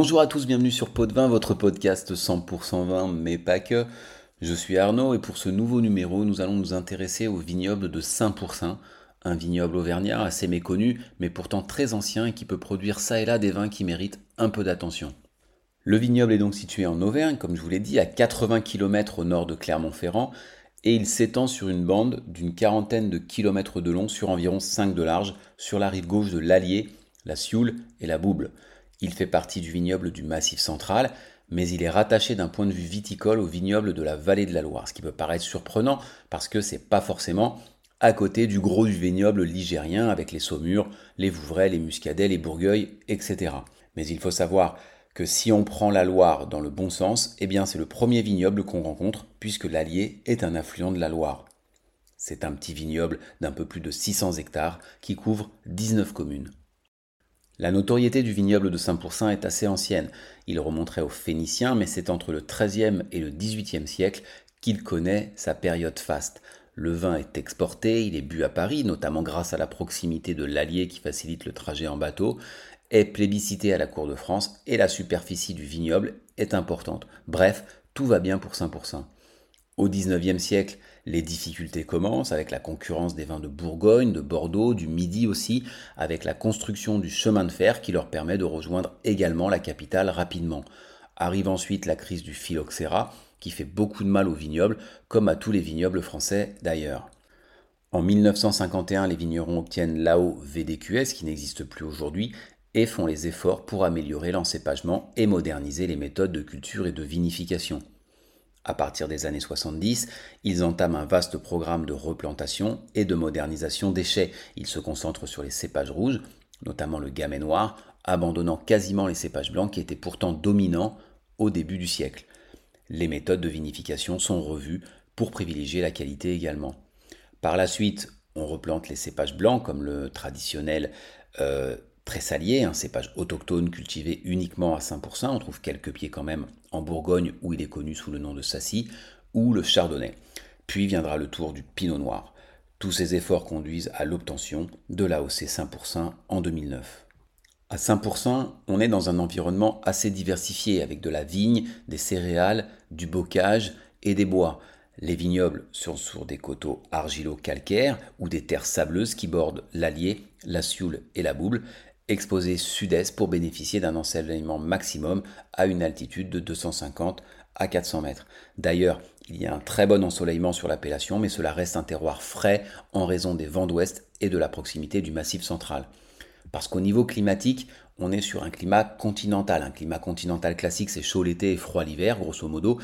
Bonjour à tous, bienvenue sur Pot de Vin, votre podcast 100% vin, mais pas que. Je suis Arnaud et pour ce nouveau numéro, nous allons nous intéresser au vignoble de Saint-Pourçain, un vignoble auvergnat assez méconnu, mais pourtant très ancien et qui peut produire ça et là des vins qui méritent un peu d'attention. Le vignoble est donc situé en Auvergne, comme je vous l'ai dit, à 80 km au nord de Clermont-Ferrand, et il s'étend sur une bande d'une quarantaine de kilomètres de long sur environ 5 de large, sur la rive gauche de l'Allier, la Sioule et la Bouble. Il fait partie du vignoble du Massif central, mais il est rattaché d'un point de vue viticole au vignoble de la vallée de la Loire, ce qui peut paraître surprenant parce que c'est pas forcément à côté du gros du vignoble ligérien avec les saumures, les vouvrais, les muscadets, les bourgueils, etc. Mais il faut savoir que si on prend la Loire dans le bon sens, eh bien c'est le premier vignoble qu'on rencontre puisque l'Allier est un affluent de la Loire. C'est un petit vignoble d'un peu plus de 600 hectares qui couvre 19 communes. La notoriété du vignoble de Saint-Pourçain est assez ancienne. Il remonterait aux Phéniciens, mais c'est entre le XIIIe et le XVIIIe siècle qu'il connaît sa période faste. Le vin est exporté, il est bu à Paris, notamment grâce à la proximité de l'Allier qui facilite le trajet en bateau, est plébiscité à la cour de France et la superficie du vignoble est importante. Bref, tout va bien pour Saint-Pourçain. Au XIXe siècle, les difficultés commencent avec la concurrence des vins de Bourgogne, de Bordeaux, du Midi aussi, avec la construction du chemin de fer qui leur permet de rejoindre également la capitale rapidement. Arrive ensuite la crise du phylloxéra qui fait beaucoup de mal aux vignobles, comme à tous les vignobles français d'ailleurs. En 1951, les vignerons obtiennent l'AO VDQS qui n'existe plus aujourd'hui et font les efforts pour améliorer l'encépagement et moderniser les méthodes de culture et de vinification. À partir des années 70, ils entament un vaste programme de replantation et de modernisation des chais. Ils se concentrent sur les cépages rouges, notamment le gamay noir, abandonnant quasiment les cépages blancs qui étaient pourtant dominants au début du siècle. Les méthodes de vinification sont revues pour privilégier la qualité également. Par la suite, on replante les cépages blancs comme le traditionnel euh, Tressalier, un cépage autochtone cultivé uniquement à 5%, on trouve quelques pieds quand même en Bourgogne où il est connu sous le nom de Sassy, ou le Chardonnay. Puis viendra le tour du Pinot Noir. Tous ces efforts conduisent à l'obtention de l'AOC 5% en 2009. À 5%, on est dans un environnement assez diversifié avec de la vigne, des céréales, du bocage et des bois. Les vignobles sont sur des coteaux argilo-calcaires ou des terres sableuses qui bordent l'Allier, la Sioule et la Bouble, exposé sud-est pour bénéficier d'un ensoleillement maximum à une altitude de 250 à 400 mètres. D'ailleurs, il y a un très bon ensoleillement sur l'appellation, mais cela reste un terroir frais en raison des vents d'ouest et de la proximité du massif central. Parce qu'au niveau climatique, on est sur un climat continental. Un climat continental classique, c'est chaud l'été et froid l'hiver, grosso modo,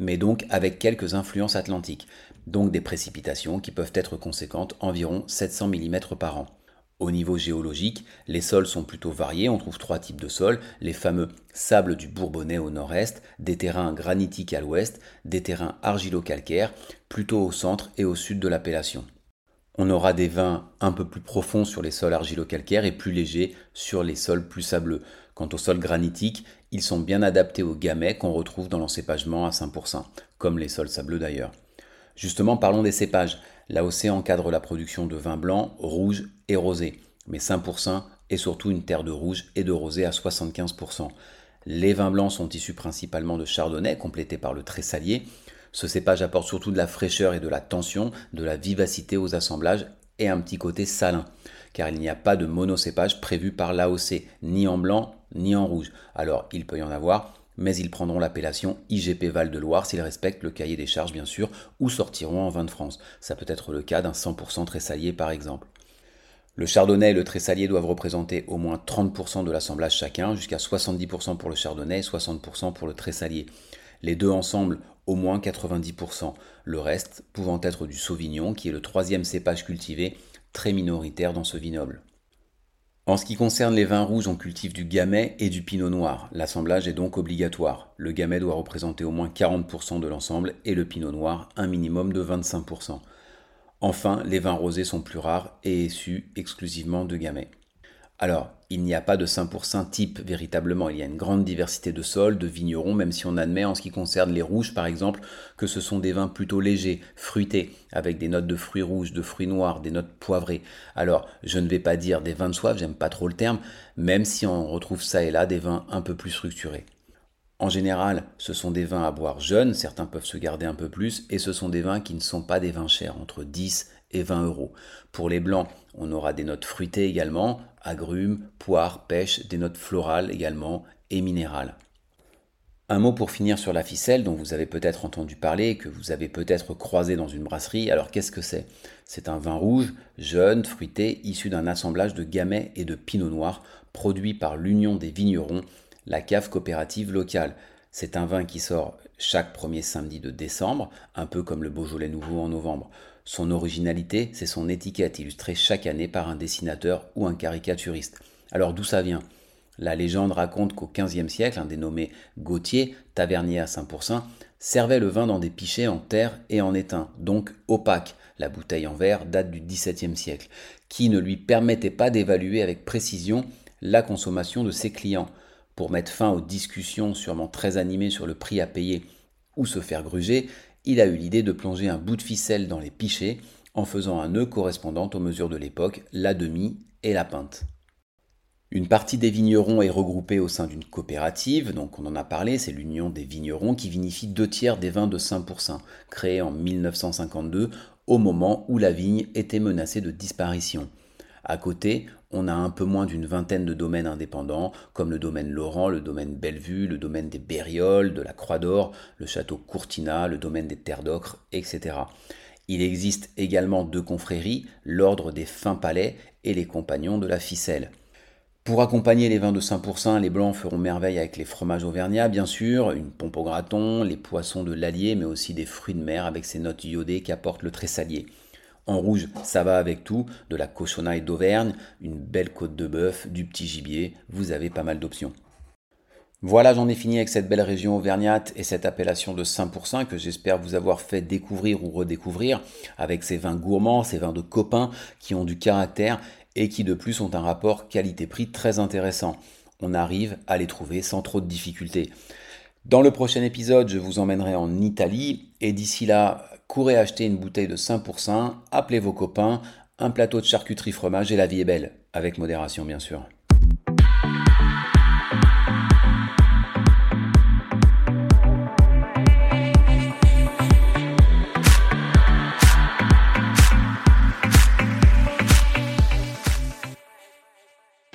mais donc avec quelques influences atlantiques. Donc des précipitations qui peuvent être conséquentes, environ 700 mm par an. Au niveau géologique, les sols sont plutôt variés, on trouve trois types de sols, les fameux sables du Bourbonnais au nord-est, des terrains granitiques à l'ouest, des terrains argilo-calcaires, plutôt au centre et au sud de l'appellation. On aura des vins un peu plus profonds sur les sols argilo-calcaires et plus légers sur les sols plus sableux. Quant aux sols granitiques, ils sont bien adaptés aux gamets qu'on retrouve dans l'encépagement à 5%, comme les sols sableux d'ailleurs. Justement, parlons des cépages. L'AOC encadre la production de vins blancs, rouges et rosés, mais 5% est surtout une terre de rouge et de rosé à 75%. Les vins blancs sont issus principalement de chardonnay, complétés par le tressalier. Ce cépage apporte surtout de la fraîcheur et de la tension, de la vivacité aux assemblages et un petit côté salin, car il n'y a pas de monocépage prévu par l'AOC, ni en blanc ni en rouge. Alors il peut y en avoir, mais ils prendront l'appellation IGP Val de Loire s'ils respectent le cahier des charges bien sûr, ou sortiront en vin de France. Ça peut être le cas d'un 100% tressalier par exemple. Le chardonnay et le tressalier doivent représenter au moins 30% de l'assemblage chacun, jusqu'à 70% pour le chardonnay et 60% pour le tressalier. Les deux ensemble, au moins 90%. Le reste pouvant être du sauvignon, qui est le troisième cépage cultivé, très minoritaire dans ce vignoble. En ce qui concerne les vins rouges, on cultive du gamay et du pinot noir. L'assemblage est donc obligatoire. Le gamay doit représenter au moins 40% de l'ensemble et le pinot noir un minimum de 25%. Enfin, les vins rosés sont plus rares et issus exclusivement de gamay. Alors, il n'y a pas de 5% type véritablement, il y a une grande diversité de sols, de vignerons, même si on admet en ce qui concerne les rouges par exemple que ce sont des vins plutôt légers, fruités, avec des notes de fruits rouges, de fruits noirs, des notes poivrées. Alors, je ne vais pas dire des vins de soif, j'aime pas trop le terme, même si on retrouve ça et là des vins un peu plus structurés. En général, ce sont des vins à boire jeunes, certains peuvent se garder un peu plus, et ce sont des vins qui ne sont pas des vins chers, entre 10 et 20 euros. Pour les blancs, on aura des notes fruitées également, agrumes, poires, pêche, des notes florales également et minérales. Un mot pour finir sur la ficelle dont vous avez peut-être entendu parler, que vous avez peut-être croisé dans une brasserie. Alors qu'est-ce que c'est? C'est un vin rouge, jeune, fruité, issu d'un assemblage de gamay et de pinot noir, produit par l'Union des vignerons, la cave coopérative locale. C'est un vin qui sort chaque premier samedi de décembre, un peu comme le Beaujolais nouveau en novembre. Son originalité, c'est son étiquette illustrée chaque année par un dessinateur ou un caricaturiste. Alors d'où ça vient? La légende raconte qu'au XVe siècle, un dénommé Gauthier, tavernier à Saint-Pourçain, servait le vin dans des pichets en terre et en étain, donc opaque. La bouteille en verre date du XVIIe siècle, qui ne lui permettait pas d'évaluer avec précision la consommation de ses clients. Pour mettre fin aux discussions sûrement très animées sur le prix à payer ou se faire gruger, il a eu l'idée de plonger un bout de ficelle dans les pichets en faisant un nœud correspondant aux mesures de l'époque, la demi et la pinte. Une partie des vignerons est regroupée au sein d'une coopérative, donc on en a parlé, c'est l'Union des vignerons qui vinifie deux tiers des vins de 5%, créée en 1952 au moment où la vigne était menacée de disparition. À côté, on a un peu moins d'une vingtaine de domaines indépendants, comme le domaine Laurent, le domaine Bellevue, le domaine des Bérioles, de la Croix d'Or, le château Courtina, le domaine des Terres d'Ocre, etc. Il existe également deux confréries, l'ordre des Fins Palais et les Compagnons de la Ficelle. Pour accompagner les vins de 5%, les blancs feront merveille avec les fromages auvergnats, bien sûr, une pompe au graton, les poissons de l'Allier, mais aussi des fruits de mer avec ces notes iodées qu'apporte le tressalier. En rouge, ça va avec tout, de la cochonaille d'Auvergne, une belle côte de bœuf, du petit gibier, vous avez pas mal d'options. Voilà, j'en ai fini avec cette belle région auvergnate et cette appellation de 5% que j'espère vous avoir fait découvrir ou redécouvrir avec ces vins gourmands, ces vins de copains qui ont du caractère et qui de plus ont un rapport qualité-prix très intéressant. On arrive à les trouver sans trop de difficultés. Dans le prochain épisode, je vous emmènerai en Italie. Et d'ici là, courez acheter une bouteille de 5%, appelez vos copains, un plateau de charcuterie fromage et la vie est belle, avec modération bien sûr.